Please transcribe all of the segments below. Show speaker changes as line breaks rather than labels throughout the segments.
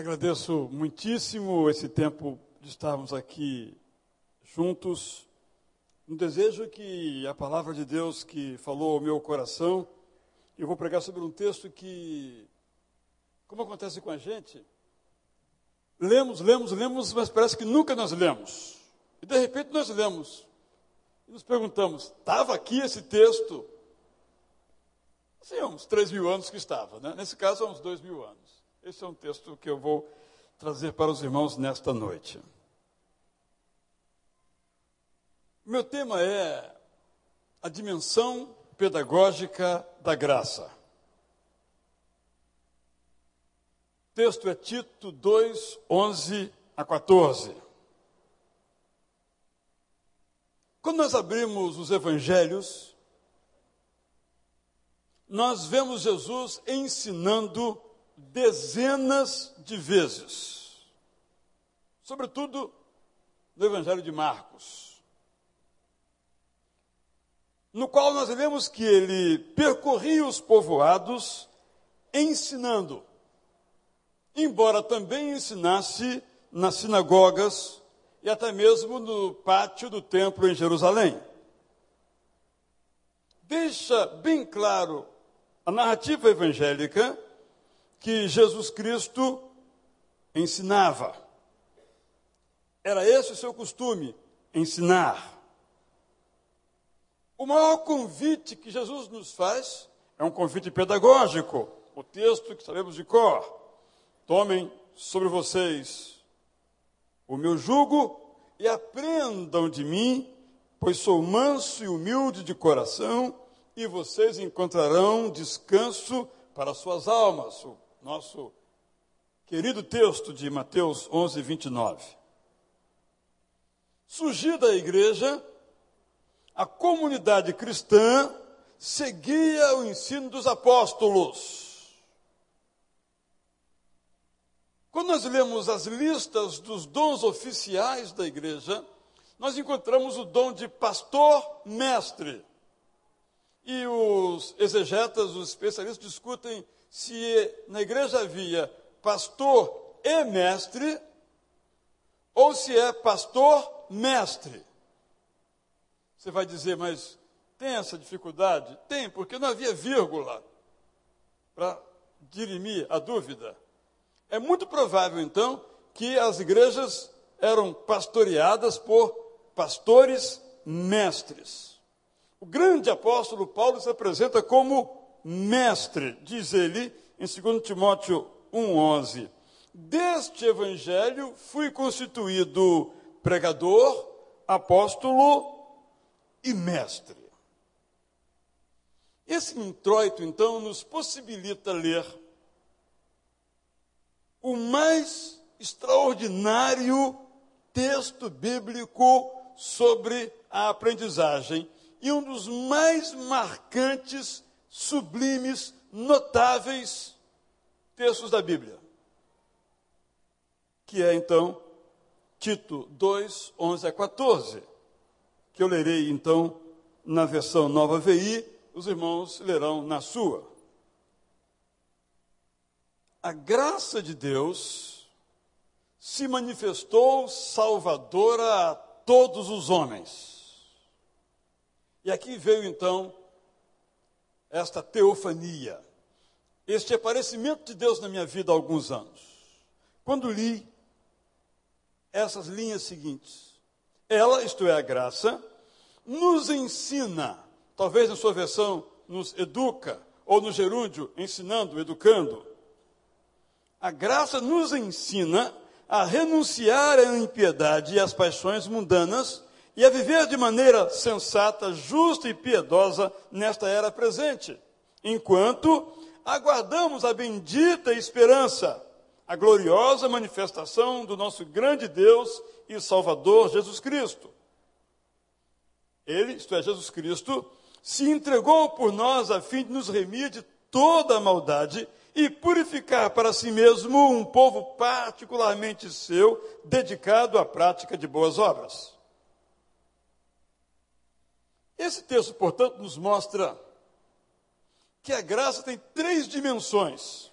Agradeço muitíssimo esse tempo de estarmos aqui juntos. Um desejo que a palavra de Deus que falou ao meu coração, eu vou pregar sobre um texto que, como acontece com a gente, lemos, lemos, lemos, mas parece que nunca nós lemos. E de repente nós lemos e nos perguntamos: estava aqui esse texto? Sim, uns três mil anos que estava, né? nesse caso, há uns dois mil anos. Esse é um texto que eu vou trazer para os irmãos nesta noite. Meu tema é a dimensão pedagógica da graça. O texto é Tito 2, 11 a 14. Quando nós abrimos os evangelhos, nós vemos Jesus ensinando dezenas de vezes, sobretudo no Evangelho de Marcos, no qual nós vemos que ele percorria os povoados ensinando, embora também ensinasse nas sinagogas e até mesmo no pátio do templo em Jerusalém. Deixa bem claro a narrativa evangélica que Jesus Cristo ensinava. Era esse o seu costume, ensinar. O maior convite que Jesus nos faz é um convite pedagógico. O texto que sabemos de cor. Tomem sobre vocês o meu jugo e aprendam de mim, pois sou manso e humilde de coração, e vocês encontrarão descanso para suas almas. O nosso querido texto de Mateus 11, 29. Surgida a igreja, a comunidade cristã seguia o ensino dos apóstolos. Quando nós lemos as listas dos dons oficiais da igreja, nós encontramos o dom de pastor-mestre. E os exegetas, os especialistas discutem se na igreja havia pastor e mestre, ou se é pastor mestre. Você vai dizer, mas tem essa dificuldade? Tem, porque não havia vírgula para dirimir a dúvida. É muito provável, então, que as igrejas eram pastoreadas por pastores mestres. O grande apóstolo Paulo se apresenta como mestre, diz ele em 2 Timóteo 1,11. Deste evangelho fui constituído pregador, apóstolo e mestre. Esse introito, então, nos possibilita ler o mais extraordinário texto bíblico sobre a aprendizagem e um dos mais marcantes sublimes, notáveis textos da Bíblia. Que é então Tito 2, 11 a 14, que eu lerei então na versão nova VI, os irmãos lerão na sua. A graça de Deus se manifestou salvadora a todos os homens. E aqui veio então esta teofania, este aparecimento de Deus na minha vida há alguns anos. Quando li essas linhas seguintes, ela, isto é, a graça, nos ensina, talvez na sua versão, nos educa, ou no gerúndio, ensinando, educando. A graça nos ensina a renunciar à impiedade e às paixões mundanas e a viver de maneira sensata, justa e piedosa nesta era presente, enquanto aguardamos a bendita esperança, a gloriosa manifestação do nosso grande Deus e Salvador Jesus Cristo. Ele, isto é, Jesus Cristo, se entregou por nós a fim de nos remir de toda a maldade e purificar para si mesmo um povo particularmente seu, dedicado à prática de boas obras. Esse texto, portanto, nos mostra que a graça tem três dimensões.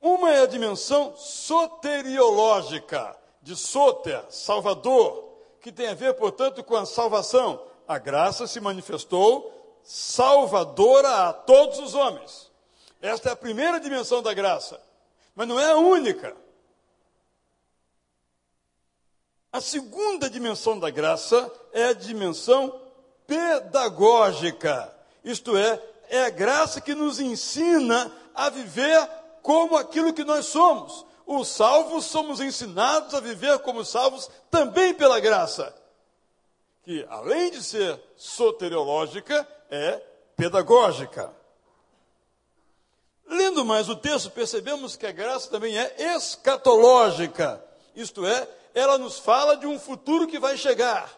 Uma é a dimensão soteriológica, de soter, salvador, que tem a ver, portanto, com a salvação. A graça se manifestou salvadora a todos os homens. Esta é a primeira dimensão da graça, mas não é a única. A segunda dimensão da graça é a dimensão pedagógica, isto é, é a graça que nos ensina a viver como aquilo que nós somos. Os salvos somos ensinados a viver como salvos também pela graça, que além de ser soteriológica, é pedagógica. Lendo mais o texto, percebemos que a graça também é escatológica, isto é, ela nos fala de um futuro que vai chegar,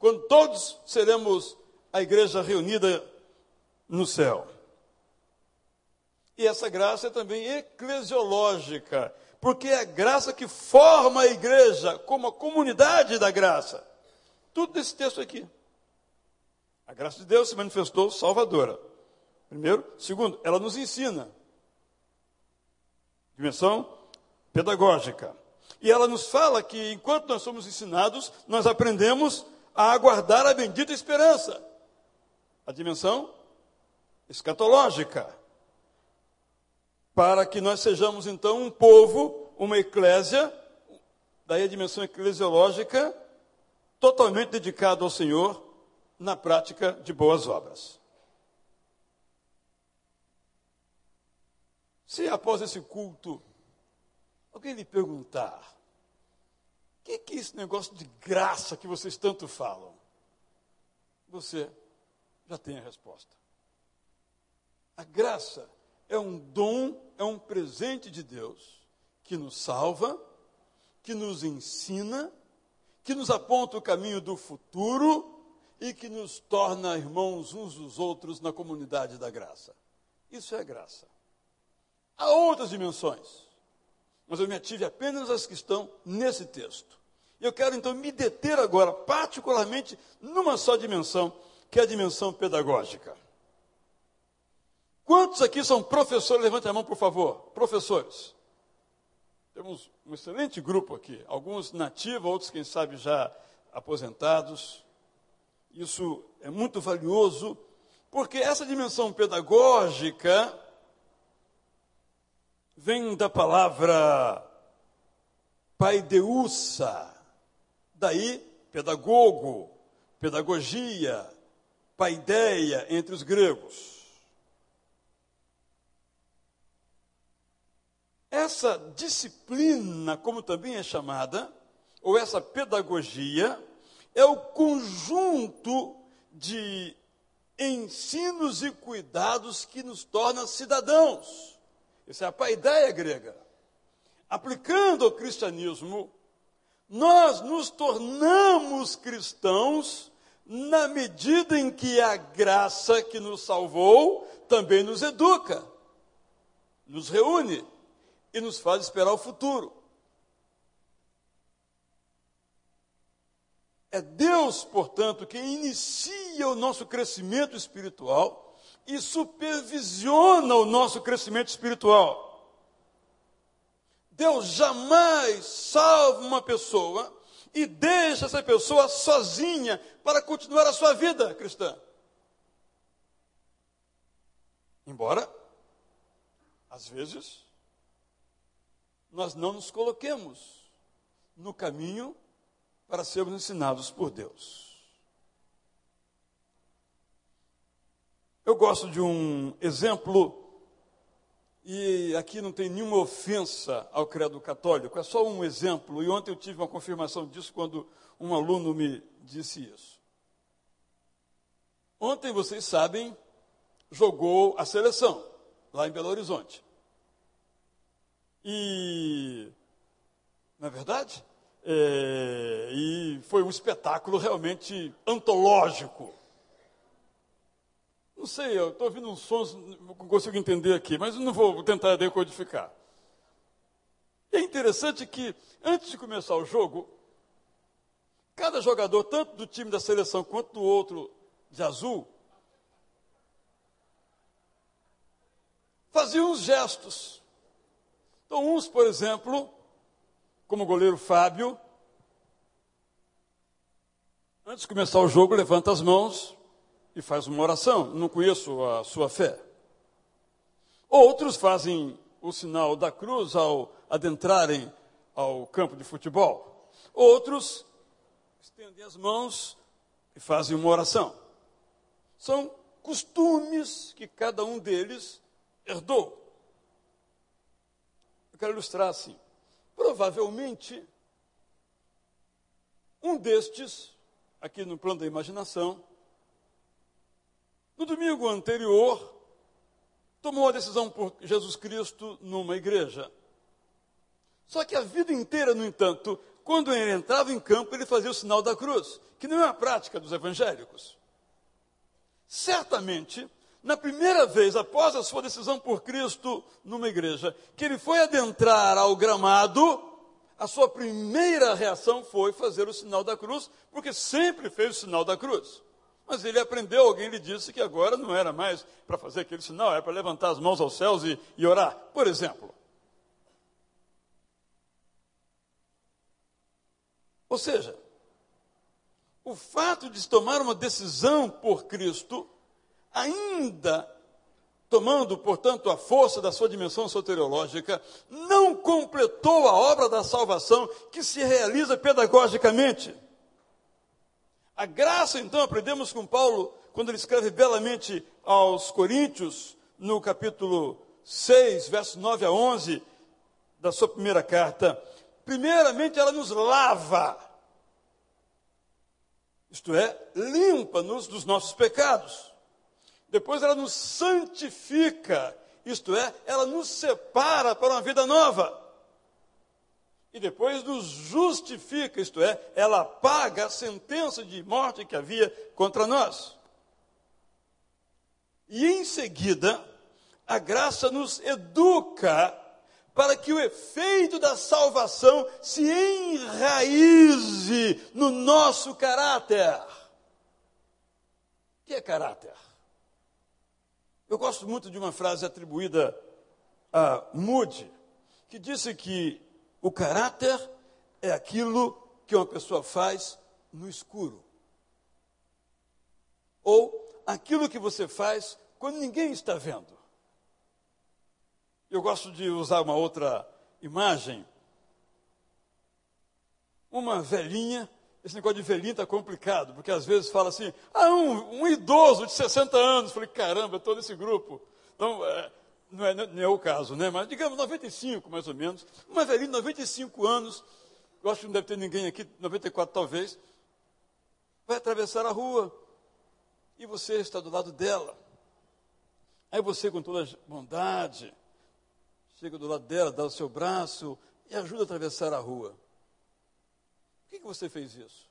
quando todos seremos a igreja reunida no céu. E essa graça é também eclesiológica, porque é a graça que forma a igreja como a comunidade da graça. Tudo nesse texto aqui. A graça de Deus se manifestou salvadora. Primeiro. Segundo, ela nos ensina. Dimensão pedagógica. E ela nos fala que enquanto nós somos ensinados, nós aprendemos a aguardar a bendita esperança. A dimensão escatológica. Para que nós sejamos então um povo, uma eclésia, daí a dimensão eclesiológica, totalmente dedicado ao Senhor na prática de boas obras. Se após esse culto alguém lhe perguntar: o que, que é esse negócio de graça que vocês tanto falam? Você já tem a resposta. A graça é um dom, é um presente de Deus que nos salva, que nos ensina, que nos aponta o caminho do futuro e que nos torna irmãos uns dos outros na comunidade da graça. Isso é graça. Há outras dimensões, mas eu me ative apenas às que estão nesse texto. Eu quero então me deter agora, particularmente, numa só dimensão, que é a dimensão pedagógica. Quantos aqui são professores? Levante a mão, por favor. Professores. Temos um excelente grupo aqui, alguns nativos, outros, quem sabe, já aposentados. Isso é muito valioso, porque essa dimensão pedagógica vem da palavra paideusa, daí pedagogo, pedagogia, paideia entre os gregos. Essa disciplina, como também é chamada, ou essa pedagogia, é o conjunto de ensinos e cuidados que nos torna cidadãos. Essa é a paideia grega. Aplicando o cristianismo, nós nos tornamos cristãos na medida em que a graça que nos salvou também nos educa, nos reúne e nos faz esperar o futuro. É Deus, portanto, quem inicia o nosso crescimento espiritual e supervisiona o nosso crescimento espiritual. Deus jamais salva uma pessoa e deixa essa pessoa sozinha para continuar a sua vida cristã. Embora, às vezes, nós não nos coloquemos no caminho para sermos ensinados por Deus. Eu gosto de um exemplo, e aqui não tem nenhuma ofensa ao credo católico, é só um exemplo, e ontem eu tive uma confirmação disso quando um aluno me disse isso. Ontem, vocês sabem, jogou a seleção, lá em Belo Horizonte. E, na verdade, é, e foi um espetáculo realmente antológico. Não sei, eu estou ouvindo uns sons, não consigo entender aqui, mas não vou tentar decodificar. é interessante que, antes de começar o jogo, cada jogador, tanto do time da seleção quanto do outro de azul, fazia uns gestos. Então, uns, por exemplo, como o goleiro Fábio, antes de começar o jogo, levanta as mãos e faz uma oração. Não conheço a sua fé. Outros fazem o sinal da cruz ao adentrarem ao campo de futebol. Outros estendem as mãos e fazem uma oração. São costumes que cada um deles herdou. Eu quero ilustrar assim. Provavelmente, um destes, aqui no plano da imaginação, no domingo anterior, tomou a decisão por Jesus Cristo numa igreja. Só que a vida inteira, no entanto, quando ele entrava em campo, ele fazia o sinal da cruz, que não é a prática dos evangélicos. Certamente, na primeira vez após a sua decisão por Cristo numa igreja, que ele foi adentrar ao gramado, a sua primeira reação foi fazer o sinal da cruz, porque sempre fez o sinal da cruz. Mas ele aprendeu, alguém lhe disse que agora não era mais para fazer aquele sinal, era para levantar as mãos aos céus e, e orar, por exemplo. Ou seja, o fato de tomar uma decisão por Cristo, ainda tomando, portanto, a força da sua dimensão soteriológica, não completou a obra da salvação que se realiza pedagogicamente. A graça, então, aprendemos com Paulo, quando ele escreve belamente aos Coríntios, no capítulo 6, versos 9 a 11, da sua primeira carta. Primeiramente, ela nos lava, isto é, limpa-nos dos nossos pecados. Depois, ela nos santifica, isto é, ela nos separa para uma vida nova e depois nos justifica, isto é, ela paga a sentença de morte que havia contra nós. E em seguida, a graça nos educa para que o efeito da salvação se enraize no nosso caráter. O que é caráter? Eu gosto muito de uma frase atribuída a Moody, que disse que o caráter é aquilo que uma pessoa faz no escuro. Ou aquilo que você faz quando ninguém está vendo. Eu gosto de usar uma outra imagem. Uma velhinha, esse negócio de velhinha está complicado, porque às vezes fala assim, ah, um, um idoso de 60 anos. Eu falei, caramba, todo esse grupo. Então, é, não é, não é o caso, né? Mas digamos 95, mais ou menos. Uma velhinha de 95 anos, eu acho que não deve ter ninguém aqui, 94 talvez, vai atravessar a rua e você está do lado dela. Aí você, com toda bondade, chega do lado dela, dá o seu braço e ajuda a atravessar a rua. Por que, que você fez isso?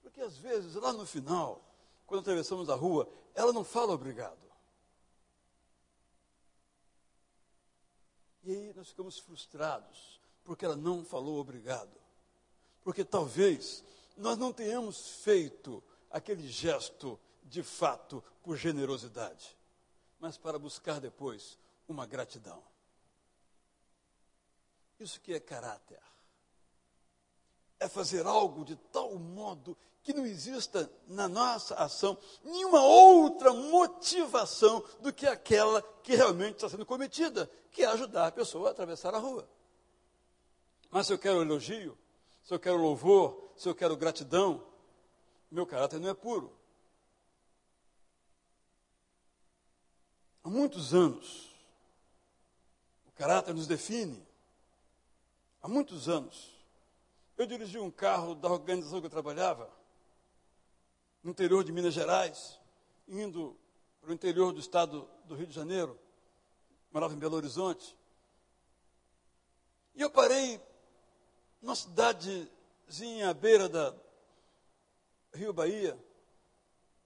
Porque às vezes, lá no final, quando atravessamos a rua, ela não fala obrigado. E aí nós ficamos frustrados, porque ela não falou obrigado. Porque talvez nós não tenhamos feito aquele gesto de fato por generosidade, mas para buscar depois uma gratidão. Isso que é caráter. É fazer algo de tal modo que não exista na nossa ação nenhuma outra motivação do que aquela que realmente está sendo cometida, que é ajudar a pessoa a atravessar a rua. Mas se eu quero elogio, se eu quero louvor, se eu quero gratidão, meu caráter não é puro. Há muitos anos, o caráter nos define. Há muitos anos, eu dirigi um carro da organização que eu trabalhava no interior de Minas Gerais, indo para o interior do estado do Rio de Janeiro, morava em Belo Horizonte. E eu parei numa cidadezinha à beira da Rio Bahia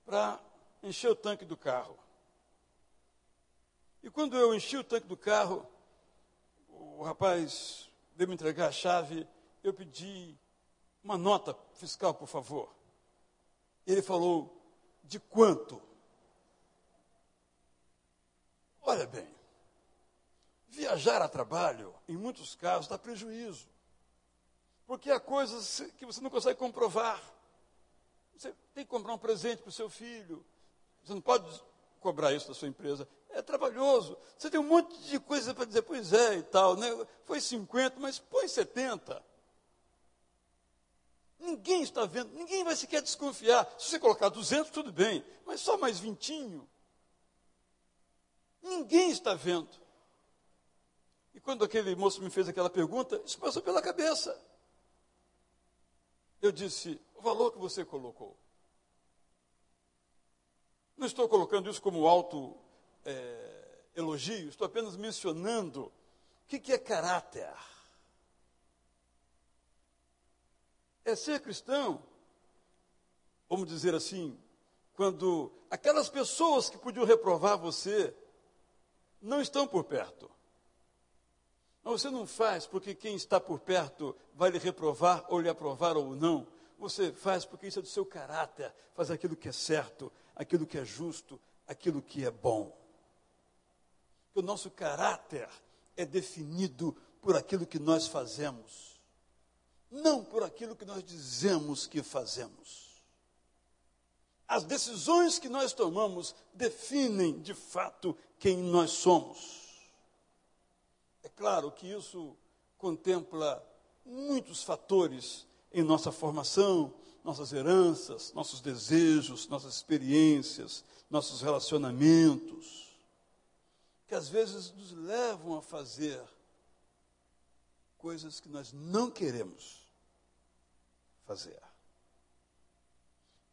para encher o tanque do carro. E quando eu enchi o tanque do carro, o rapaz veio me entregar a chave, eu pedi uma nota fiscal, por favor. Ele falou: de quanto? Olha bem, viajar a trabalho, em muitos casos, dá prejuízo. Porque há coisas que você não consegue comprovar. Você tem que comprar um presente para o seu filho. Você não pode cobrar isso da sua empresa. É trabalhoso. Você tem um monte de coisa para dizer, pois é e tal. Né? Foi 50, mas põe 70. Ninguém está vendo, ninguém vai sequer desconfiar. Se você colocar 200, tudo bem, mas só mais vintinho. Ninguém está vendo. E quando aquele moço me fez aquela pergunta, isso passou pela cabeça. Eu disse: o valor que você colocou. Não estou colocando isso como alto é, elogio, estou apenas mencionando o que, que é caráter. É ser cristão, vamos dizer assim, quando aquelas pessoas que podiam reprovar você não estão por perto. Mas você não faz porque quem está por perto vai lhe reprovar ou lhe aprovar ou não. Você faz porque isso é do seu caráter, faz aquilo que é certo, aquilo que é justo, aquilo que é bom. O nosso caráter é definido por aquilo que nós fazemos, não por aquilo que nós dizemos que fazemos. As decisões que nós tomamos definem de fato quem nós somos. É claro que isso contempla muitos fatores em nossa formação, nossas heranças, nossos desejos, nossas experiências, nossos relacionamentos, que às vezes nos levam a fazer coisas que nós não queremos fazer.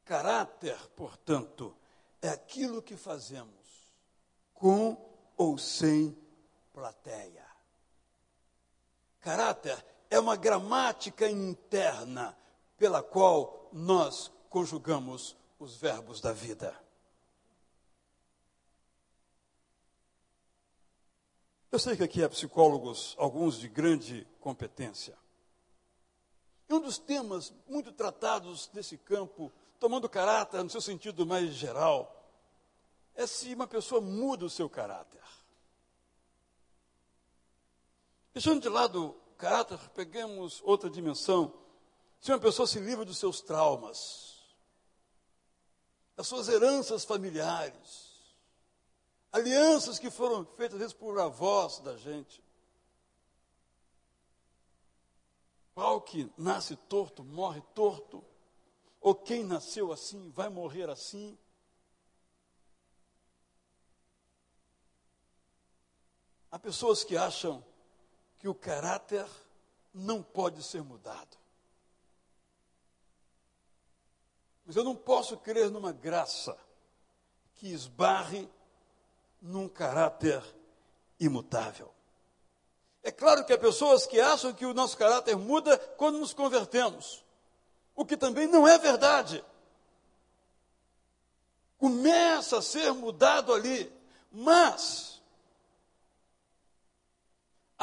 Caráter, portanto, é aquilo que fazemos com ou sem plateia. Caráter é uma gramática interna pela qual nós conjugamos os verbos da vida. Eu sei que aqui há psicólogos, alguns de grande competência. E um dos temas muito tratados nesse campo, tomando caráter no seu sentido mais geral, é se uma pessoa muda o seu caráter. Deixando de lado o caráter, peguemos outra dimensão. Se uma pessoa se livra dos seus traumas, das suas heranças familiares, alianças que foram feitas às vezes por avós da gente. Qual que nasce torto, morre torto, ou quem nasceu assim vai morrer assim. Há pessoas que acham que o caráter não pode ser mudado. Mas eu não posso crer numa graça que esbarre num caráter imutável. É claro que há pessoas que acham que o nosso caráter muda quando nos convertemos, o que também não é verdade. Começa a ser mudado ali, mas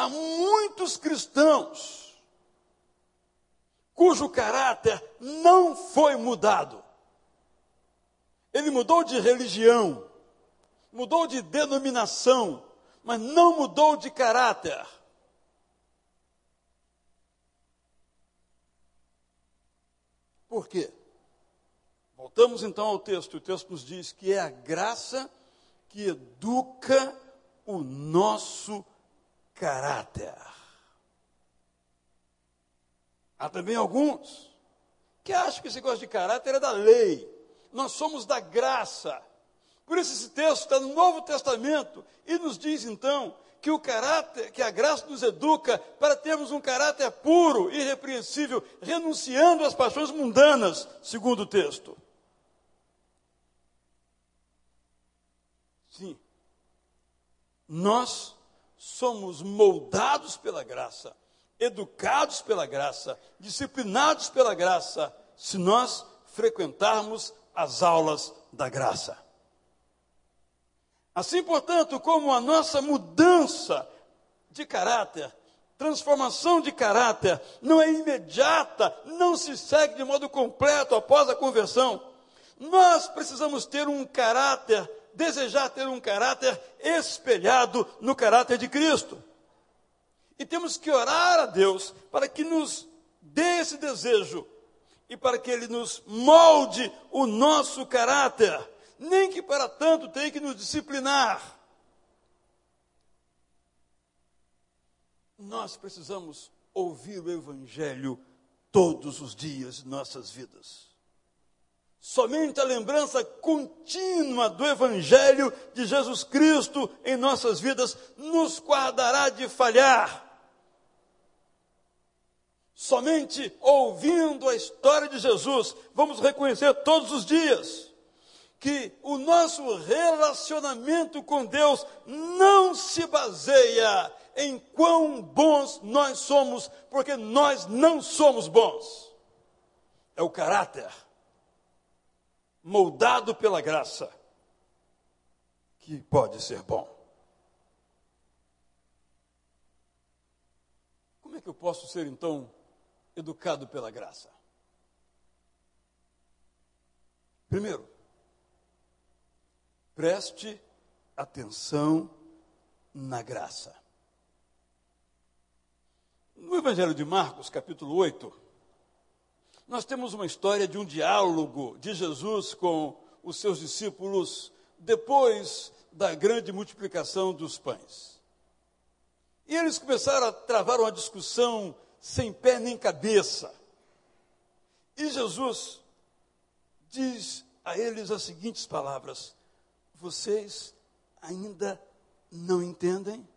Há muitos cristãos cujo caráter não foi mudado. Ele mudou de religião, mudou de denominação, mas não mudou de caráter. Por quê? Voltamos então ao texto. O texto nos diz que é a graça que educa o nosso caráter. Há também alguns que acham que esse negócio de caráter é da lei. Nós somos da graça. Por isso esse texto está no Novo Testamento e nos diz então que o caráter, que a graça nos educa para termos um caráter puro, irrepreensível, renunciando às paixões mundanas, segundo o texto. Sim. Nós somos moldados pela graça, educados pela graça, disciplinados pela graça, se nós frequentarmos as aulas da graça. Assim, portanto, como a nossa mudança de caráter, transformação de caráter, não é imediata, não se segue de modo completo após a conversão, nós precisamos ter um caráter desejar ter um caráter espelhado no caráter de Cristo. E temos que orar a Deus para que nos dê esse desejo e para que Ele nos molde o nosso caráter, nem que para tanto tenha que nos disciplinar. Nós precisamos ouvir o Evangelho todos os dias de nossas vidas. Somente a lembrança contínua do Evangelho de Jesus Cristo em nossas vidas nos guardará de falhar. Somente ouvindo a história de Jesus, vamos reconhecer todos os dias que o nosso relacionamento com Deus não se baseia em quão bons nós somos, porque nós não somos bons. É o caráter moldado pela graça, que pode ser bom. Como é que eu posso ser então educado pela graça? Primeiro, preste atenção na graça. No Evangelho de Marcos, capítulo 8, nós temos uma história de um diálogo de Jesus com os seus discípulos depois da grande multiplicação dos pães. E eles começaram a travar uma discussão sem pé nem cabeça. E Jesus diz a eles as seguintes palavras: Vocês ainda não entendem?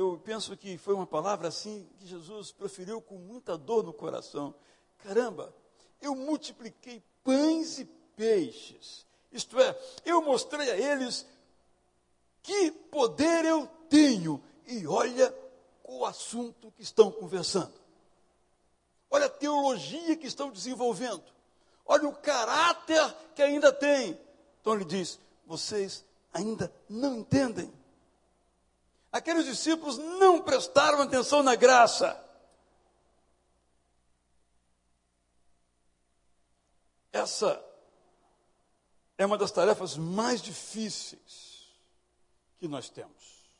eu penso que foi uma palavra assim que Jesus proferiu com muita dor no coração. Caramba, eu multipliquei pães e peixes. Isto é, eu mostrei a eles que poder eu tenho. E olha o assunto que estão conversando. Olha a teologia que estão desenvolvendo. Olha o caráter que ainda tem. Então ele diz: vocês ainda não entendem. Aqueles discípulos não prestaram atenção na graça. Essa é uma das tarefas mais difíceis que nós temos.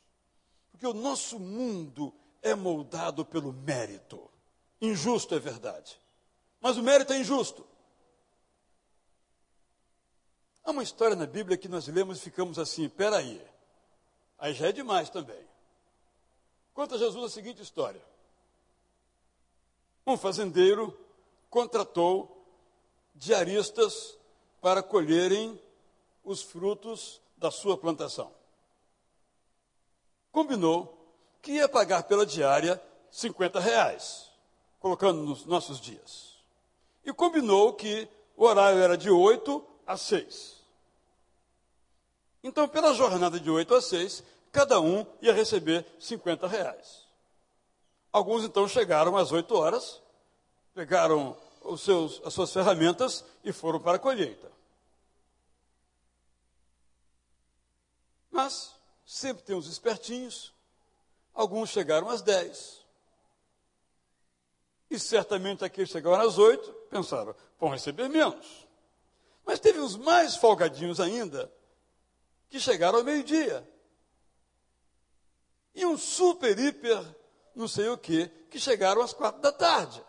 Porque o nosso mundo é moldado pelo mérito. Injusto é verdade. Mas o mérito é injusto. Há uma história na Bíblia que nós lemos e ficamos assim: peraí. Aí já é demais também. Conta Jesus a seguinte história: um fazendeiro contratou diaristas para colherem os frutos da sua plantação. Combinou que ia pagar pela diária 50 reais, colocando nos nossos dias. E combinou que o horário era de 8 a 6. Então, pela jornada de 8 a 6, cada um ia receber 50 reais. Alguns então chegaram às 8 horas, pegaram os seus, as suas ferramentas e foram para a colheita. Mas sempre tem os espertinhos, alguns chegaram às 10. E certamente aqueles que chegaram às 8 pensaram, vão receber menos. Mas teve os mais folgadinhos ainda, que chegaram ao meio-dia. E um super, hiper, não sei o que, que chegaram às quatro da tarde.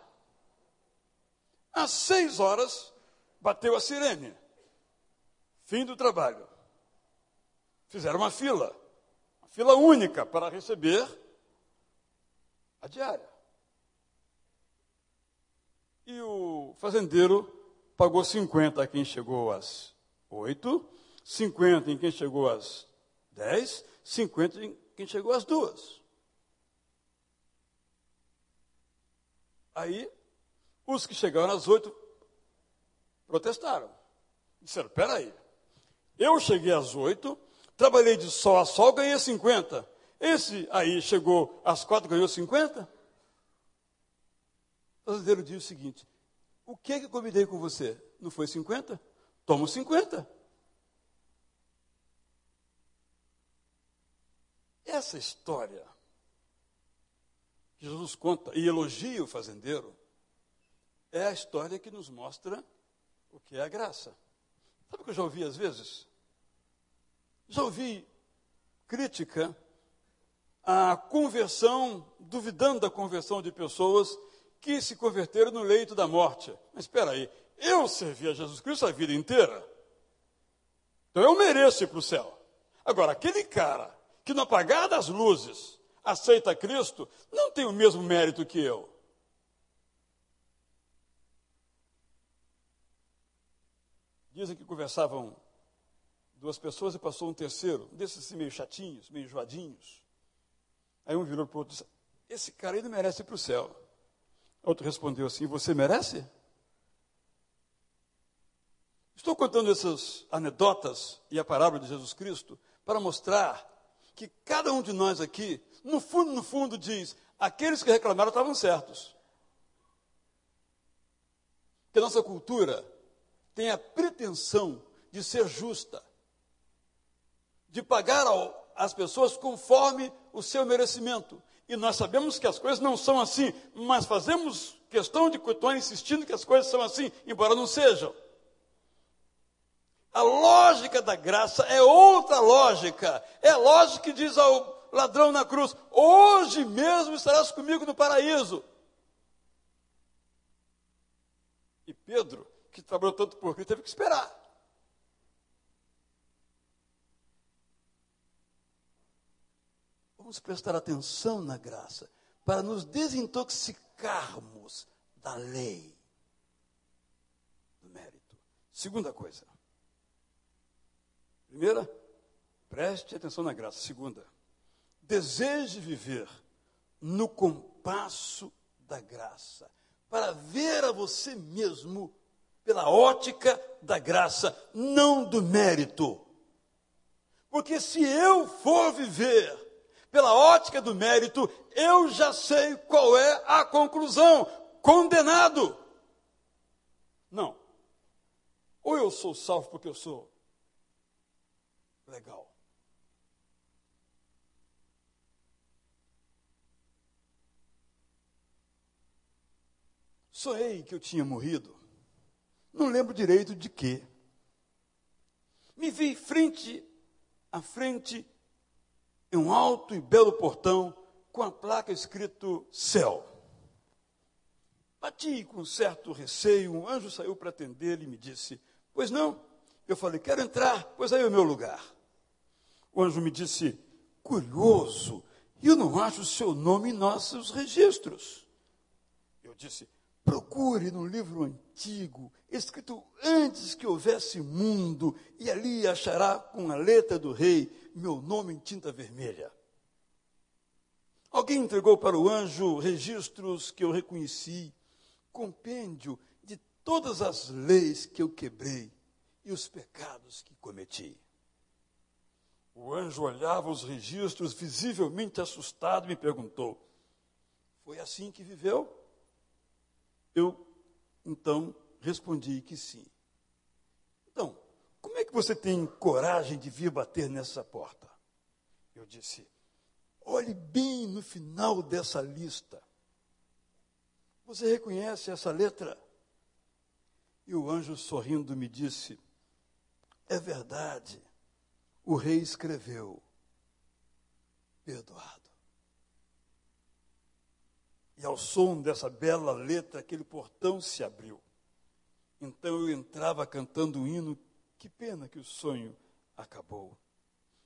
Às seis horas, bateu a sirene. Fim do trabalho. Fizeram uma fila. Uma fila única para receber a diária. E o fazendeiro pagou 50 a quem chegou às 8 50 em quem chegou às 10, 50 em quem chegou às duas. Aí, os que chegaram às oito protestaram. Disseram: peraí, eu cheguei às oito, trabalhei de sol a sol, ganhei 50. Esse aí chegou às quatro, ganhou 50? O fazendeiro diz o seguinte: o que, que eu combinei com você? Não foi 50? Toma 50. Essa história que Jesus conta e elogia o fazendeiro é a história que nos mostra o que é a graça. Sabe o que eu já ouvi às vezes? Já ouvi crítica a conversão, duvidando da conversão de pessoas que se converteram no leito da morte. Mas espera aí, eu servi a Jesus Cristo a vida inteira. Então eu mereço ir para o céu. Agora, aquele cara que no apagar das luzes aceita Cristo, não tem o mesmo mérito que eu. Dizem que conversavam duas pessoas e passou um terceiro, desses assim, meio chatinhos, meio joadinhos. Aí um virou para o outro e disse: Esse cara aí não merece ir para o céu. Outro respondeu assim: Você merece? Estou contando essas anedotas e a parábola de Jesus Cristo para mostrar que cada um de nós aqui, no fundo, no fundo, diz: aqueles que reclamaram estavam certos. Que a nossa cultura tem a pretensão de ser justa, de pagar ao, pessoas conforme o seu merecimento. E nós sabemos que as coisas não são assim, mas fazemos questão de continuar insistindo que as coisas são assim, embora não sejam. A lógica da graça é outra lógica. É lógica que diz ao ladrão na cruz: Hoje mesmo estarás comigo no paraíso. E Pedro, que trabalhou tanto por Cristo, teve que esperar. Vamos prestar atenção na graça para nos desintoxicarmos da lei do mérito. Segunda coisa. Primeira, preste atenção na graça. Segunda, deseje viver no compasso da graça, para ver a você mesmo pela ótica da graça, não do mérito. Porque se eu for viver pela ótica do mérito, eu já sei qual é a conclusão: condenado. Não. Ou eu sou salvo porque eu sou legal. Sonhei que eu tinha morrido. Não lembro direito de quê. Me vi frente a frente em um alto e belo portão com a placa escrito céu. Bati com certo receio, um anjo saiu para atender e me disse: Pois não? Eu falei: Quero entrar, pois aí é o meu lugar. O anjo me disse: Curioso, eu não acho o seu nome em nossos registros. Eu disse: Procure no livro antigo, escrito antes que houvesse mundo, e ali achará com a letra do rei meu nome em tinta vermelha. Alguém entregou para o anjo registros que eu reconheci, compêndio de todas as leis que eu quebrei e os pecados que cometi. O anjo olhava os registros, visivelmente assustado, e me perguntou: Foi assim que viveu? Eu, então, respondi que sim. Então, como é que você tem coragem de vir bater nessa porta? Eu disse: Olhe bem no final dessa lista. Você reconhece essa letra? E o anjo sorrindo me disse: É verdade o rei escreveu: perdoado. E ao som dessa bela letra, aquele portão se abriu. Então eu entrava cantando um hino. Que pena que o sonho acabou.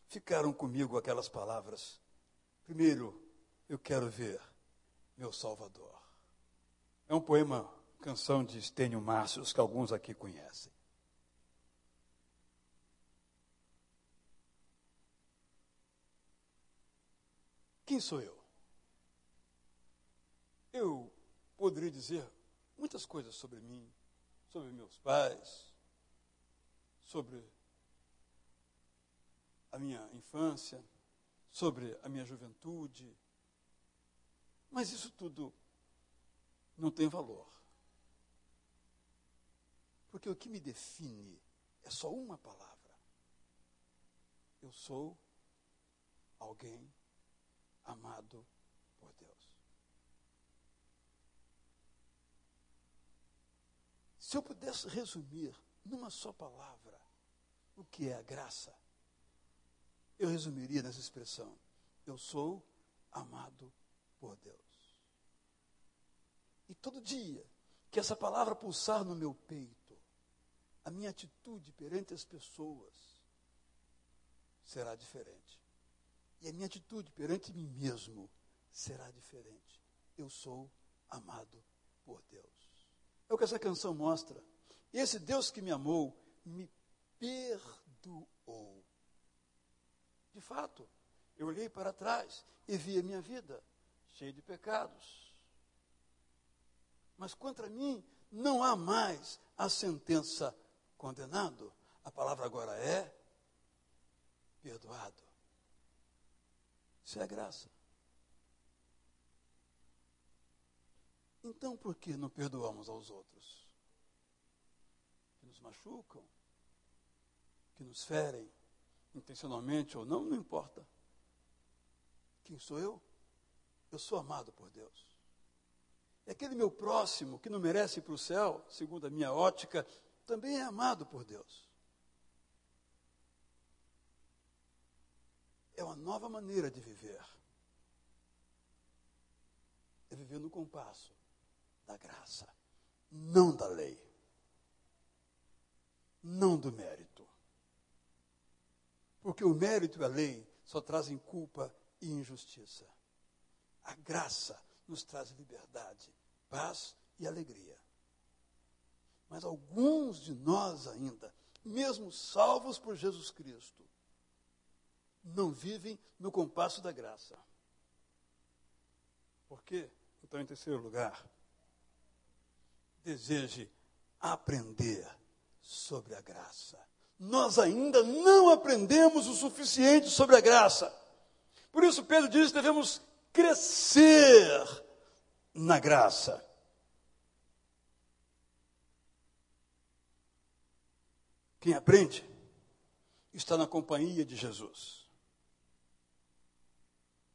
Ficaram comigo aquelas palavras. Primeiro, eu quero ver meu Salvador. É um poema, canção de Estênio Márcios, que alguns aqui conhecem. Quem sou eu? Eu poderia dizer muitas coisas sobre mim, sobre meus pais, sobre a minha infância, sobre a minha juventude. Mas isso tudo não tem valor. Porque o que me define é só uma palavra. Eu sou alguém amado por Deus. Se eu pudesse resumir numa só palavra o que é a graça, eu resumiria nessa expressão: eu sou amado por Deus. E todo dia que essa palavra pulsar no meu peito, a minha atitude perante as pessoas será diferente. E a minha atitude perante mim mesmo será diferente. Eu sou amado por Deus. É o que essa canção mostra. Esse Deus que me amou me perdoou. De fato, eu olhei para trás e vi a minha vida cheia de pecados. Mas contra mim não há mais a sentença condenado. A palavra agora é perdoado. Isso é graça. Então por que não perdoamos aos outros? Nos machucam, que nos ferem, intencionalmente ou não, não importa. Quem sou eu? Eu sou amado por Deus. E aquele meu próximo que não merece ir para o céu, segundo a minha ótica, também é amado por Deus. É uma nova maneira de viver. É viver no compasso da graça, não da lei, não do mérito. Porque o mérito e a lei só trazem culpa e injustiça. A graça nos traz liberdade, paz e alegria. Mas alguns de nós ainda, mesmo salvos por Jesus Cristo, não vivem no compasso da graça. Por quê? Então, em terceiro lugar, deseje aprender sobre a graça. Nós ainda não aprendemos o suficiente sobre a graça. Por isso, Pedro diz que devemos crescer na graça. Quem aprende está na companhia de Jesus.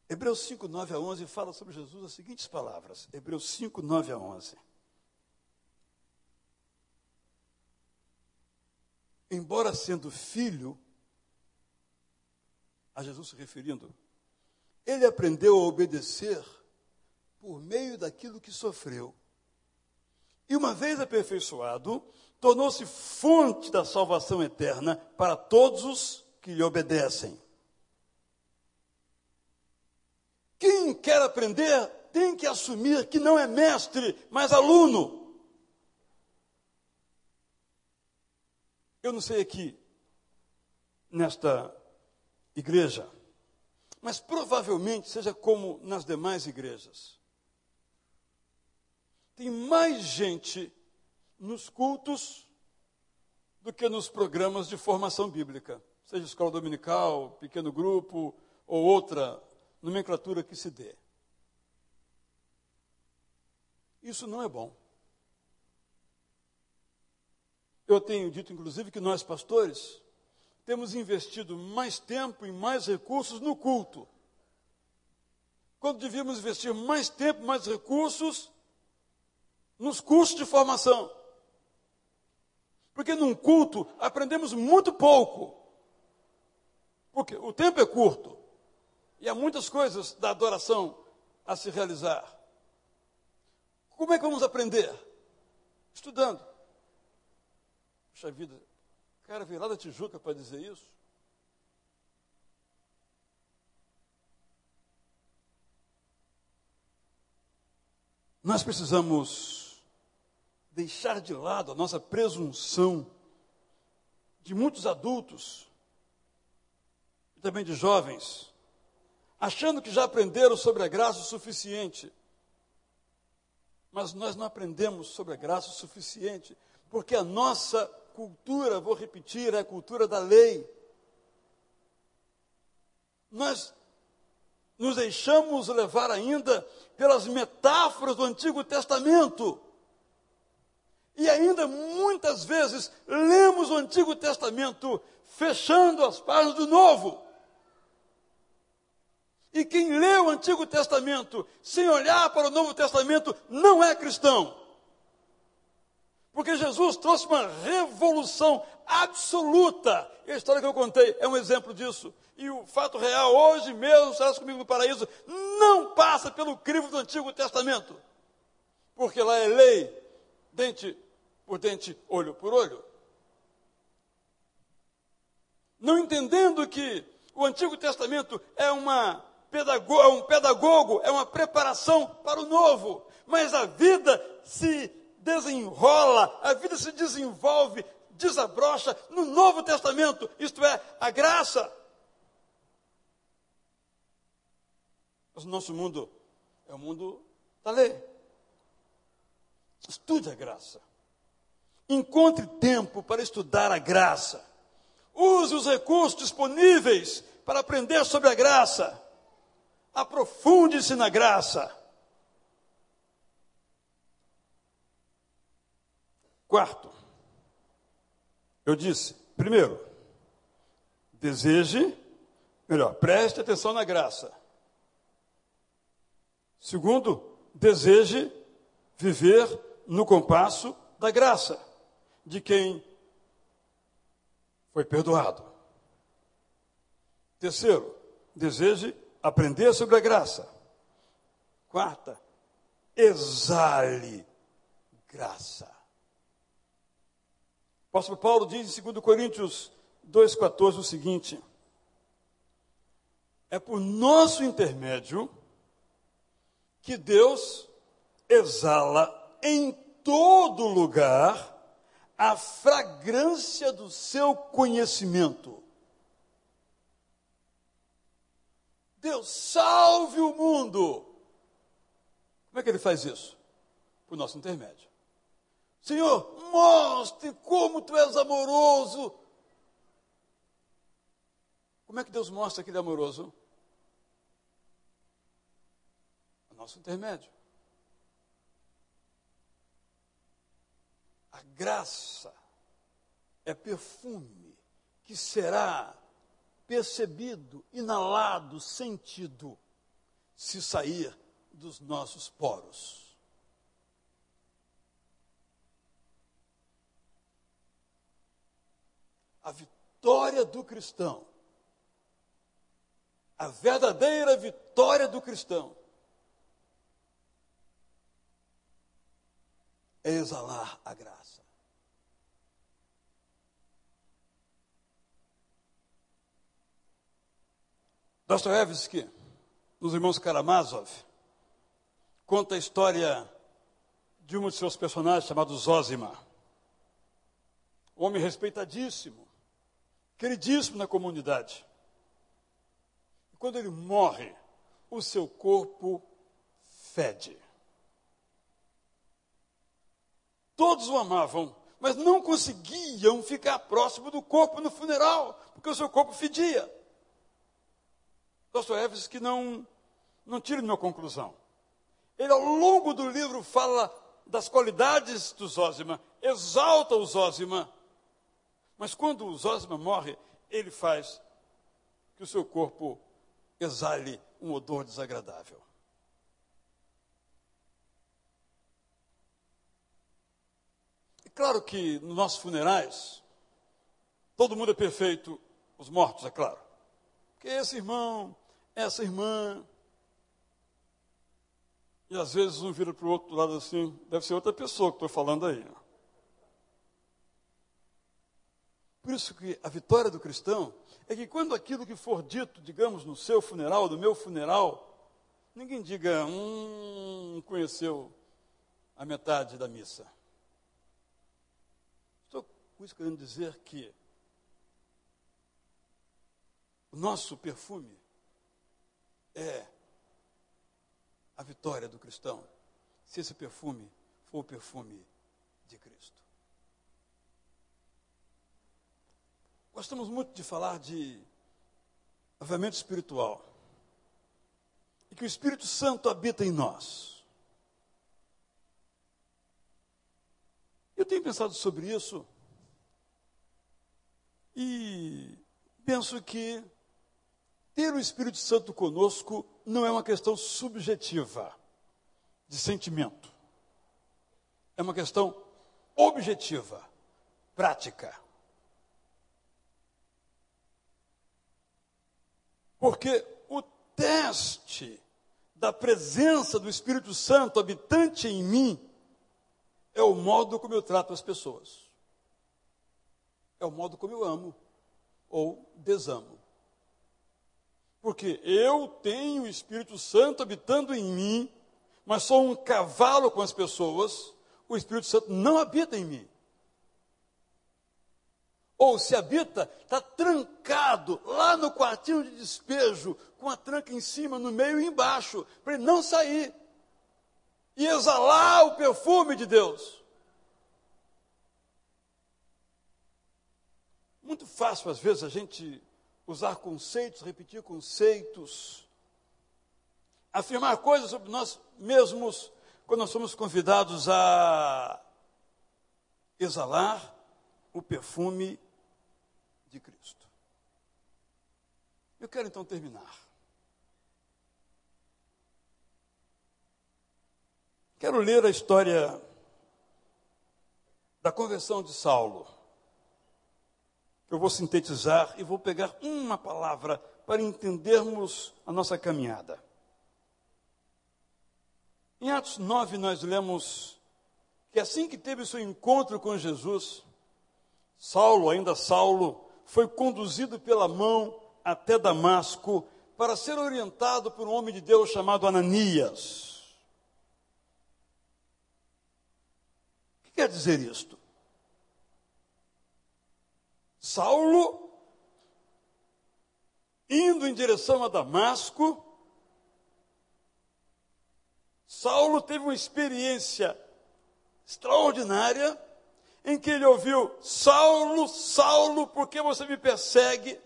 Hebreus 5, 9 a 11 fala sobre Jesus as seguintes palavras. Hebreus 5, 9 a 11. Embora sendo filho, a Jesus se referindo, ele aprendeu a obedecer por meio daquilo que sofreu. E uma vez aperfeiçoado, tornou-se fonte da salvação eterna para todos os que lhe obedecem. Quem quer aprender tem que assumir que não é mestre, mas aluno. Eu não sei aqui, nesta igreja, mas provavelmente seja como nas demais igrejas. Tem mais gente nos cultos do que nos programas de formação bíblica, seja escola dominical, pequeno grupo ou outra nomenclatura que se dê. Isso não é bom. Eu tenho dito, inclusive, que nós, pastores, temos investido mais tempo e mais recursos no culto. Quando devíamos investir mais tempo, mais recursos nos cursos de formação. Porque num culto aprendemos muito pouco. Porque o tempo é curto. E há muitas coisas da adoração a se realizar. Como é que vamos aprender? Estudando. Puxa vida, o cara veio lá da Tijuca para dizer isso. Nós precisamos deixar de lado a nossa presunção de muitos adultos e também de jovens, achando que já aprenderam sobre a graça o suficiente. Mas nós não aprendemos sobre a graça o suficiente, porque a nossa cultura, vou repetir, é a cultura da lei. Nós nos deixamos levar ainda pelas metáforas do Antigo Testamento. E ainda muitas vezes lemos o Antigo Testamento fechando as páginas do Novo. E quem lê o Antigo Testamento sem olhar para o Novo Testamento não é cristão. Porque Jesus trouxe uma revolução absoluta. E a história que eu contei é um exemplo disso. E o fato real, hoje mesmo, serás comigo no paraíso, não passa pelo crivo do Antigo Testamento. Porque lá é lei, dente por dente, olho por olho. Não entendendo que o Antigo Testamento é, uma é um pedagogo, é uma preparação para o novo. Mas a vida se desenrola, a vida se desenvolve, desabrocha no Novo Testamento, isto é, a graça. Mas o nosso mundo é o mundo da lei. Estude a graça. Encontre tempo para estudar a graça. Use os recursos disponíveis para aprender sobre a graça. Aprofunde-se na graça. Quarto, eu disse, primeiro, deseje, melhor, preste atenção na graça. Segundo, deseje viver no compasso da graça de quem foi perdoado. Terceiro, deseje aprender sobre a graça. Quarta, exale graça. O apóstolo Paulo diz em 2 Coríntios 2,14 o seguinte: É por nosso intermédio que Deus exala em todo lugar a fragrância do seu conhecimento. Deus salve o mundo. Como é que ele faz isso? Por nosso intermédio. Senhor, mostre como tu és amoroso. Como é que Deus mostra que ele é amoroso? Por nosso intermédio. A graça é perfume que será percebido, inalado, sentido, se sair dos nossos poros. A vitória do cristão, a verdadeira vitória do cristão, é exalar a graça. Dostoevsky, nos Irmãos Karamazov, conta a história de um de seus personagens chamado Zózima. Homem respeitadíssimo, queridíssimo na comunidade. E quando ele morre, o seu corpo fede. Todos o amavam, mas não conseguiam ficar próximo do corpo no funeral, porque o seu corpo fedia. Dostoiévski não, não tira nenhuma conclusão. Ele, ao longo do livro, fala das qualidades do Zózima, exalta o Zózima, mas quando o Zózima morre, ele faz que o seu corpo exale um odor desagradável. Claro que nos nossos funerais, todo mundo é perfeito, os mortos, é claro. Porque esse irmão, essa irmã. E às vezes um vira para o outro lado assim, deve ser outra pessoa que estou falando aí. Por isso que a vitória do cristão é que quando aquilo que for dito, digamos, no seu funeral, no meu funeral, ninguém diga, hum, conheceu a metade da missa. Com isso querendo dizer que o nosso perfume é a vitória do cristão, se esse perfume for o perfume de Cristo. Gostamos muito de falar de avivamento espiritual. E que o Espírito Santo habita em nós. Eu tenho pensado sobre isso e penso que ter o Espírito Santo conosco não é uma questão subjetiva, de sentimento. É uma questão objetiva, prática. Porque o teste da presença do Espírito Santo habitante em mim é o modo como eu trato as pessoas. É o modo como eu amo ou desamo. Porque eu tenho o Espírito Santo habitando em mim, mas sou um cavalo com as pessoas, o Espírito Santo não habita em mim. Ou se habita, está trancado lá no quartinho de despejo, com a tranca em cima, no meio e embaixo, para ele não sair e exalar o perfume de Deus. Muito fácil, às vezes, a gente usar conceitos, repetir conceitos, afirmar coisas sobre nós mesmos, quando nós somos convidados a exalar o perfume de Cristo. Eu quero então terminar. Quero ler a história da conversão de Saulo. Eu vou sintetizar e vou pegar uma palavra para entendermos a nossa caminhada. Em Atos 9, nós lemos que assim que teve seu encontro com Jesus, Saulo, ainda Saulo, foi conduzido pela mão até Damasco para ser orientado por um homem de Deus chamado Ananias. O que quer dizer isto? Saulo, indo em direção a Damasco, Saulo teve uma experiência extraordinária em que ele ouviu: Saulo, Saulo, por que você me persegue?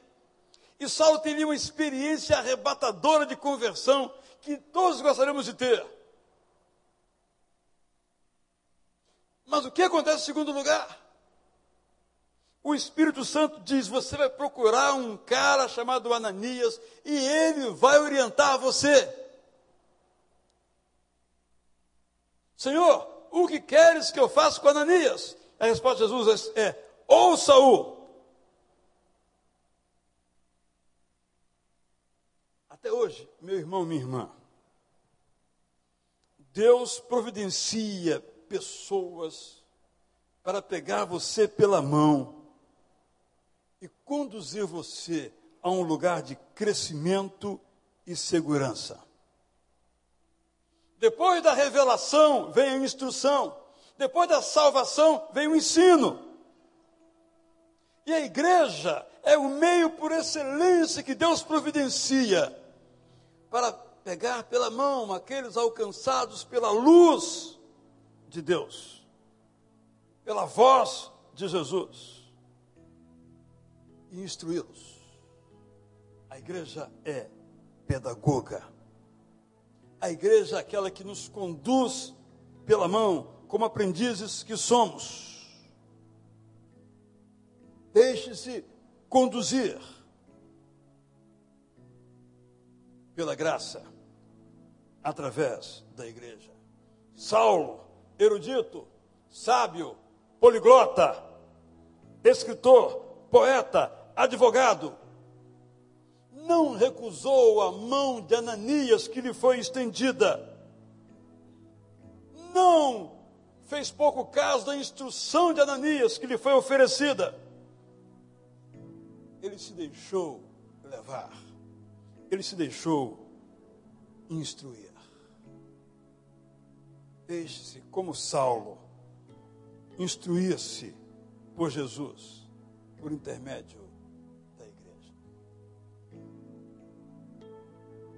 E Saulo teria uma experiência arrebatadora de conversão que todos gostaríamos de ter. Mas o que acontece em segundo lugar? O Espírito Santo diz: você vai procurar um cara chamado Ananias e ele vai orientar você. Senhor, o que queres que eu faça com Ananias? A resposta de Jesus é: ouça-o. Até hoje, meu irmão, minha irmã, Deus providencia pessoas para pegar você pela mão e conduzir você a um lugar de crescimento e segurança. Depois da revelação vem a instrução. Depois da salvação vem o ensino. E a igreja é o meio por excelência que Deus providencia para pegar pela mão aqueles alcançados pela luz de Deus, pela voz de Jesus e instruí-los. A igreja é pedagoga. A igreja é aquela que nos conduz pela mão como aprendizes que somos. Deixe-se conduzir pela graça através da igreja. Saulo, erudito, sábio, poliglota, escritor, poeta, advogado, não recusou a mão de Ananias que lhe foi estendida. Não fez pouco caso da instrução de Ananias que lhe foi oferecida. Ele se deixou levar, ele se deixou instruir. Deixe-se, como Saulo, instruir-se por Jesus, por intermédio da igreja.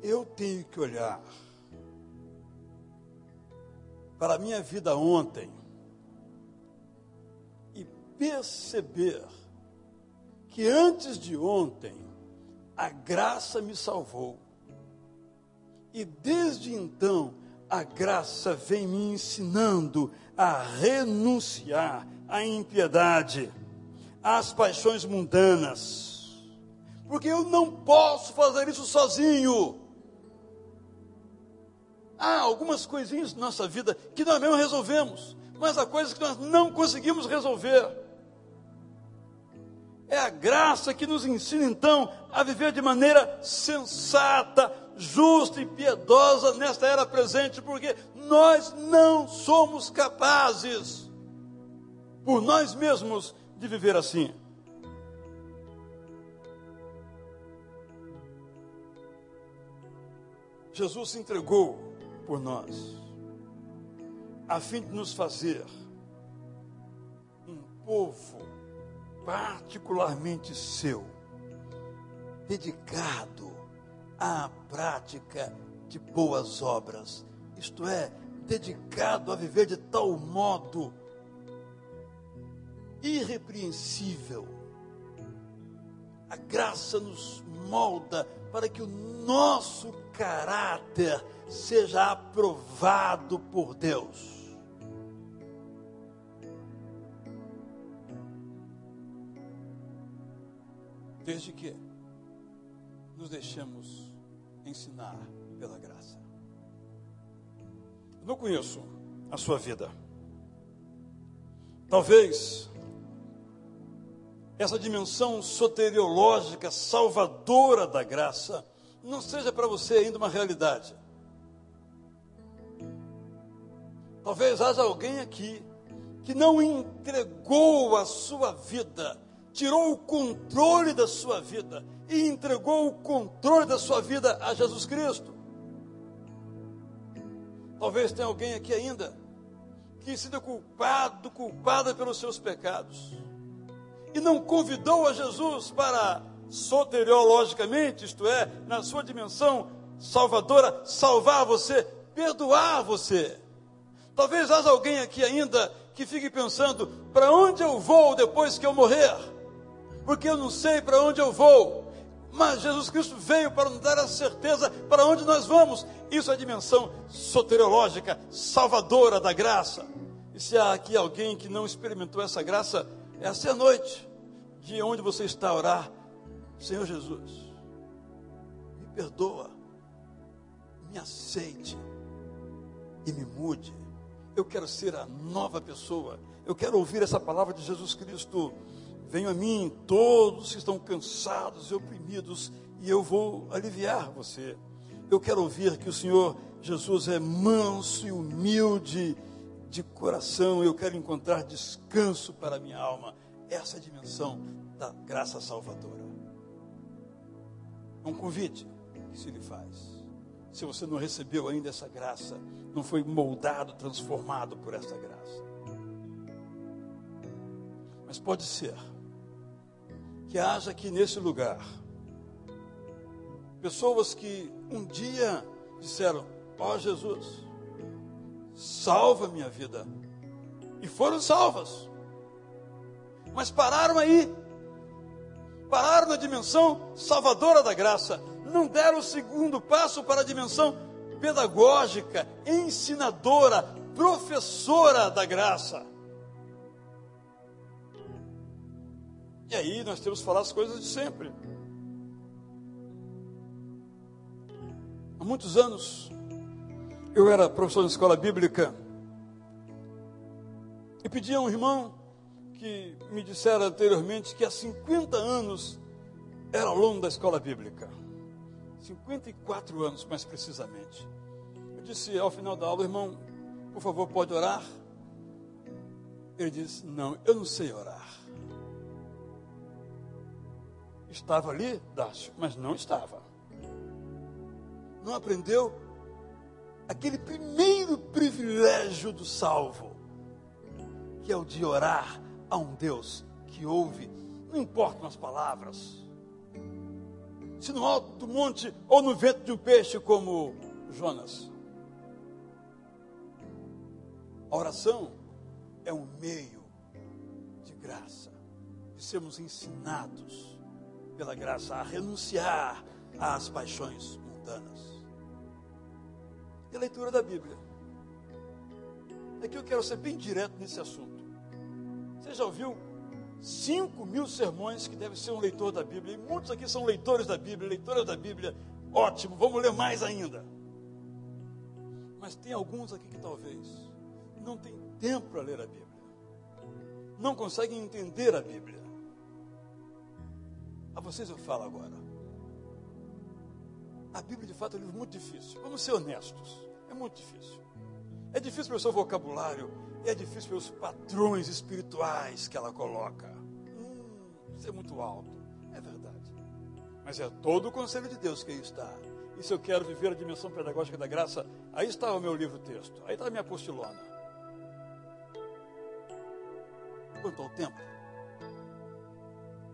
Eu tenho que olhar para a minha vida ontem e perceber que antes de ontem a graça me salvou. E desde então a graça vem me ensinando a renunciar à impiedade, às paixões mundanas. Porque eu não posso fazer isso sozinho. Há algumas coisinhas na nossa vida que nós mesmos resolvemos. mas há coisas que nós não conseguimos resolver. É a graça que nos ensina então a viver de maneira sensata, justa e piedosa nesta era presente, porque nós não somos capazes, por nós mesmos, de viver assim. Jesus se entregou por nós, a fim de nos fazer um povo particularmente seu, dedicado à prática de boas obras, isto é, dedicado a viver de tal modo irrepreensível. A graça nos molda para que o nosso caráter seja aprovado por Deus. Desde que nos deixemos ensinar pela graça. Não conheço a sua vida. Talvez essa dimensão soteriológica, salvadora da graça, não seja para você ainda uma realidade. Talvez haja alguém aqui que não entregou a sua vida, tirou o controle da sua vida e entregou o controle da sua vida a Jesus Cristo. Talvez tenha alguém aqui ainda que sido culpado, culpada pelos seus pecados e não convidou a Jesus para soteriologicamente, isto é, na sua dimensão salvadora, salvar você, perdoar você. Talvez haja alguém aqui ainda que fique pensando: para onde eu vou depois que eu morrer? Porque eu não sei para onde eu vou. Mas Jesus Cristo veio para nos dar a certeza para onde nós vamos. Isso é a dimensão soteriológica, salvadora da graça. E se há aqui alguém que não experimentou essa graça, essa é a noite de onde você está a orar. Senhor Jesus, me perdoa, me aceite e me mude. Eu quero ser a nova pessoa. Eu quero ouvir essa palavra de Jesus Cristo. Venham a mim todos que estão cansados e oprimidos, e eu vou aliviar você. Eu quero ouvir que o Senhor Jesus é manso e humilde de coração. Eu quero encontrar descanso para a minha alma. Essa é a dimensão da graça salvadora. É um convite que se lhe faz. Se você não recebeu ainda essa graça, não foi moldado, transformado por essa graça. Mas pode ser que haja aqui nesse lugar pessoas que um dia disseram: Ó oh, Jesus, salva minha vida. E foram salvas. Mas pararam aí pararam na dimensão salvadora da graça, não deram o segundo passo para a dimensão pedagógica, ensinadora, professora da graça. E aí nós temos que falar as coisas de sempre. Há muitos anos, eu era professor de escola bíblica e pedi a um irmão que me disseram anteriormente que há 50 anos era aluno da escola bíblica. 54 anos, mais precisamente. Eu disse ao final da aula, irmão, por favor, pode orar? Ele disse: Não, eu não sei orar. Estava ali, Dácio, mas não estava. Não aprendeu aquele primeiro privilégio do salvo, que é o de orar a um Deus que ouve, não importam as palavras. Se no alto do monte ou no vento de um peixe, como Jonas. A oração é um meio de graça, de sermos ensinados pela graça a renunciar às paixões mundanas. E a leitura da Bíblia. Aqui eu quero ser bem direto nesse assunto. Você já ouviu 5 mil sermões que deve ser um leitor da Bíblia? E muitos aqui são leitores da Bíblia, leitoras da Bíblia. Ótimo, vamos ler mais ainda. Mas tem alguns aqui que talvez não têm tempo para ler a Bíblia. Não conseguem entender a Bíblia. A vocês eu falo agora. A Bíblia, de fato, é um livro muito difícil. Vamos ser honestos. É muito difícil. É difícil pelo seu vocabulário. E é difícil pelos padrões espirituais que ela coloca. Hum, isso é muito alto. É verdade. Mas é todo o conselho de Deus que aí está. E se eu quero viver a dimensão pedagógica da graça, aí está o meu livro-texto. Aí está a minha postilona. Quanto ao tempo,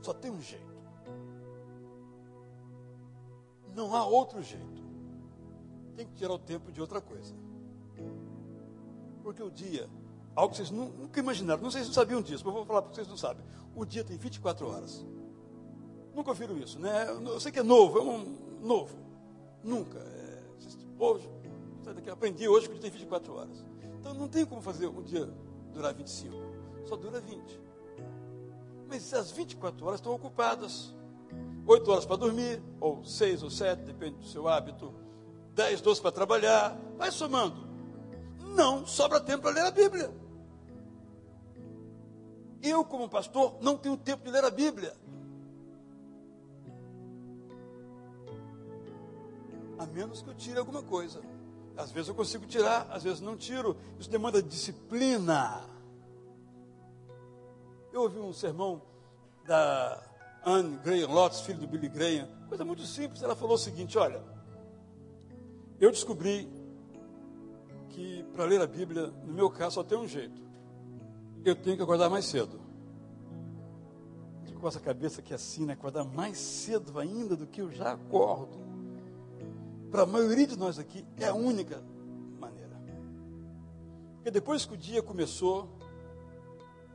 só tem um jeito. Não há outro jeito. Tem que tirar o tempo de outra coisa. Porque o dia, algo que vocês nunca imaginaram, não sei se vocês sabiam disso, mas vou falar porque vocês não sabem. O dia tem 24 horas. Nunca ouviram isso, né? Eu sei que é novo, é um novo. Nunca. É, hoje, aprendi hoje que o dia tem 24 horas. Então não tem como fazer um dia durar 25. Só dura 20. Mas as 24 horas estão ocupadas. 8 horas para dormir, ou 6 ou 7, depende do seu hábito. 10, 12 para trabalhar. Vai somando. Não sobra tempo para ler a Bíblia. Eu, como pastor, não tenho tempo de ler a Bíblia. A menos que eu tire alguma coisa. Às vezes eu consigo tirar, às vezes não tiro. Isso demanda disciplina. Eu ouvi um sermão da Anne Graham Lotz, filho do Billy Graham, coisa muito simples. Ela falou o seguinte: Olha, eu descobri que para ler a Bíblia, no meu caso, só tem um jeito. Eu tenho que acordar mais cedo. Com essa cabeça que é assim, né? Acordar mais cedo ainda do que eu já acordo. Para a maioria de nós aqui, é a única maneira. Porque depois que o dia começou,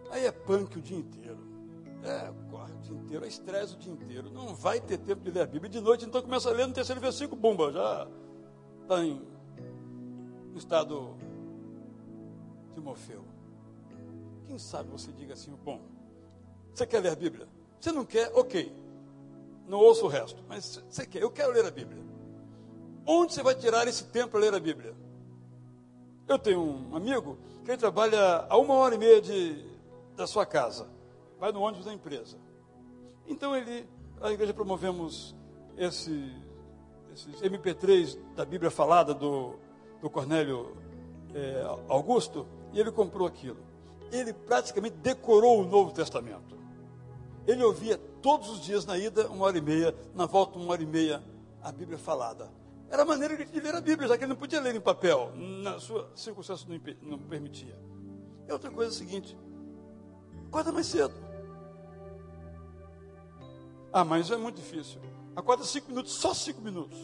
aí é punk o dia inteiro. É, dia inteiro, é estresse o dia inteiro. Não vai ter tempo de ler a Bíblia. De noite, então, começa a ler no terceiro versículo, bumba, já está em estado de Morfeu. Quem sabe você diga assim, bom, você quer ler a Bíblia? Você não quer? Ok. Não ouço o resto. Mas você quer? Eu quero ler a Bíblia. Onde você vai tirar esse tempo para ler a Bíblia? Eu tenho um amigo que ele trabalha a uma hora e meia de, da sua casa. Vai no ônibus da empresa. Então ele, a igreja promovemos esse, esses MP3 da Bíblia falada do, do Cornélio é, Augusto, e ele comprou aquilo. Ele praticamente decorou o Novo Testamento. Ele ouvia todos os dias na ida, uma hora e meia, na volta, uma hora e meia, a Bíblia falada. Era a maneira de ler a Bíblia, já que ele não podia ler em papel, na sua circunstância não, não permitia. E outra coisa é a seguinte: acorda mais cedo. Ah, mas é muito difícil. Acorda cinco minutos, só cinco minutos.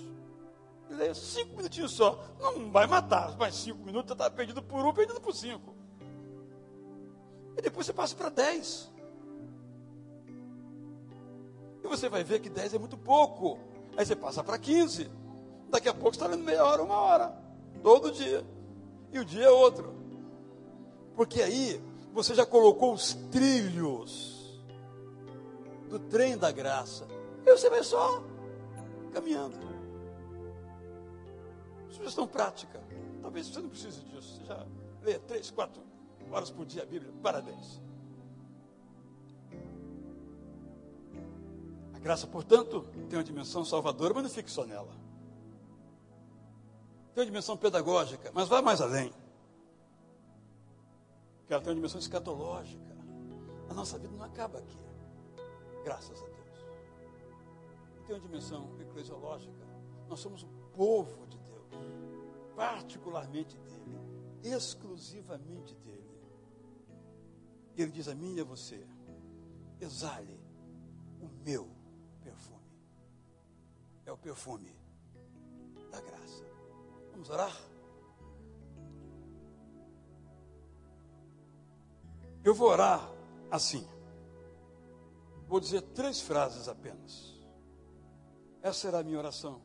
Leia cinco minutinhos só. Não vai matar, mas cinco minutos está perdido por um, perdido por cinco. E depois você passa para dez. E você vai ver que dez é muito pouco. Aí você passa para quinze. Daqui a pouco você está lendo meia hora, uma hora. Todo dia. E o dia é outro. Porque aí você já colocou os trilhos do trem da graça. E você vai só caminhando. Sugestão prática. Talvez você não precise disso. Você já lê três, quatro horas por dia a Bíblia. Parabéns. A graça, portanto, tem uma dimensão salvadora, mas não fique só nela. Tem uma dimensão pedagógica, mas vá mais além. Que ela tem uma dimensão escatológica. A nossa vida não acaba aqui. Graças a Deus. Tem uma dimensão eclesiológica. Nós somos o povo de particularmente dele, exclusivamente dele. Ele diz a mim e a você: exale o meu perfume. É o perfume da graça. Vamos orar? Eu vou orar assim. Vou dizer três frases apenas. Essa será a minha oração.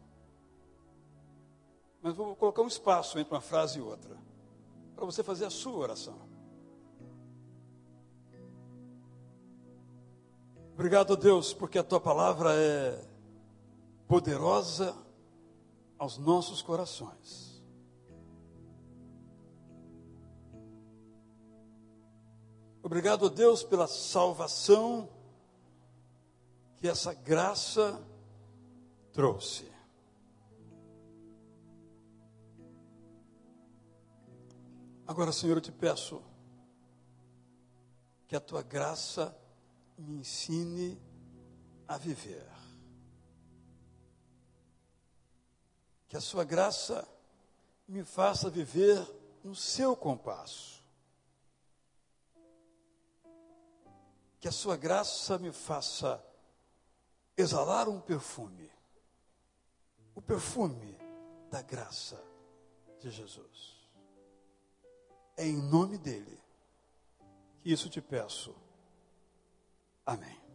Mas vou colocar um espaço entre uma frase e outra, para você fazer a sua oração. Obrigado, Deus, porque a tua palavra é poderosa aos nossos corações. Obrigado Deus pela salvação que essa graça trouxe. Agora, Senhor, eu te peço que a tua graça me ensine a viver. Que a sua graça me faça viver no seu compasso. Que a sua graça me faça exalar um perfume. O perfume da graça de Jesus. É em nome dele que isso te peço. Amém.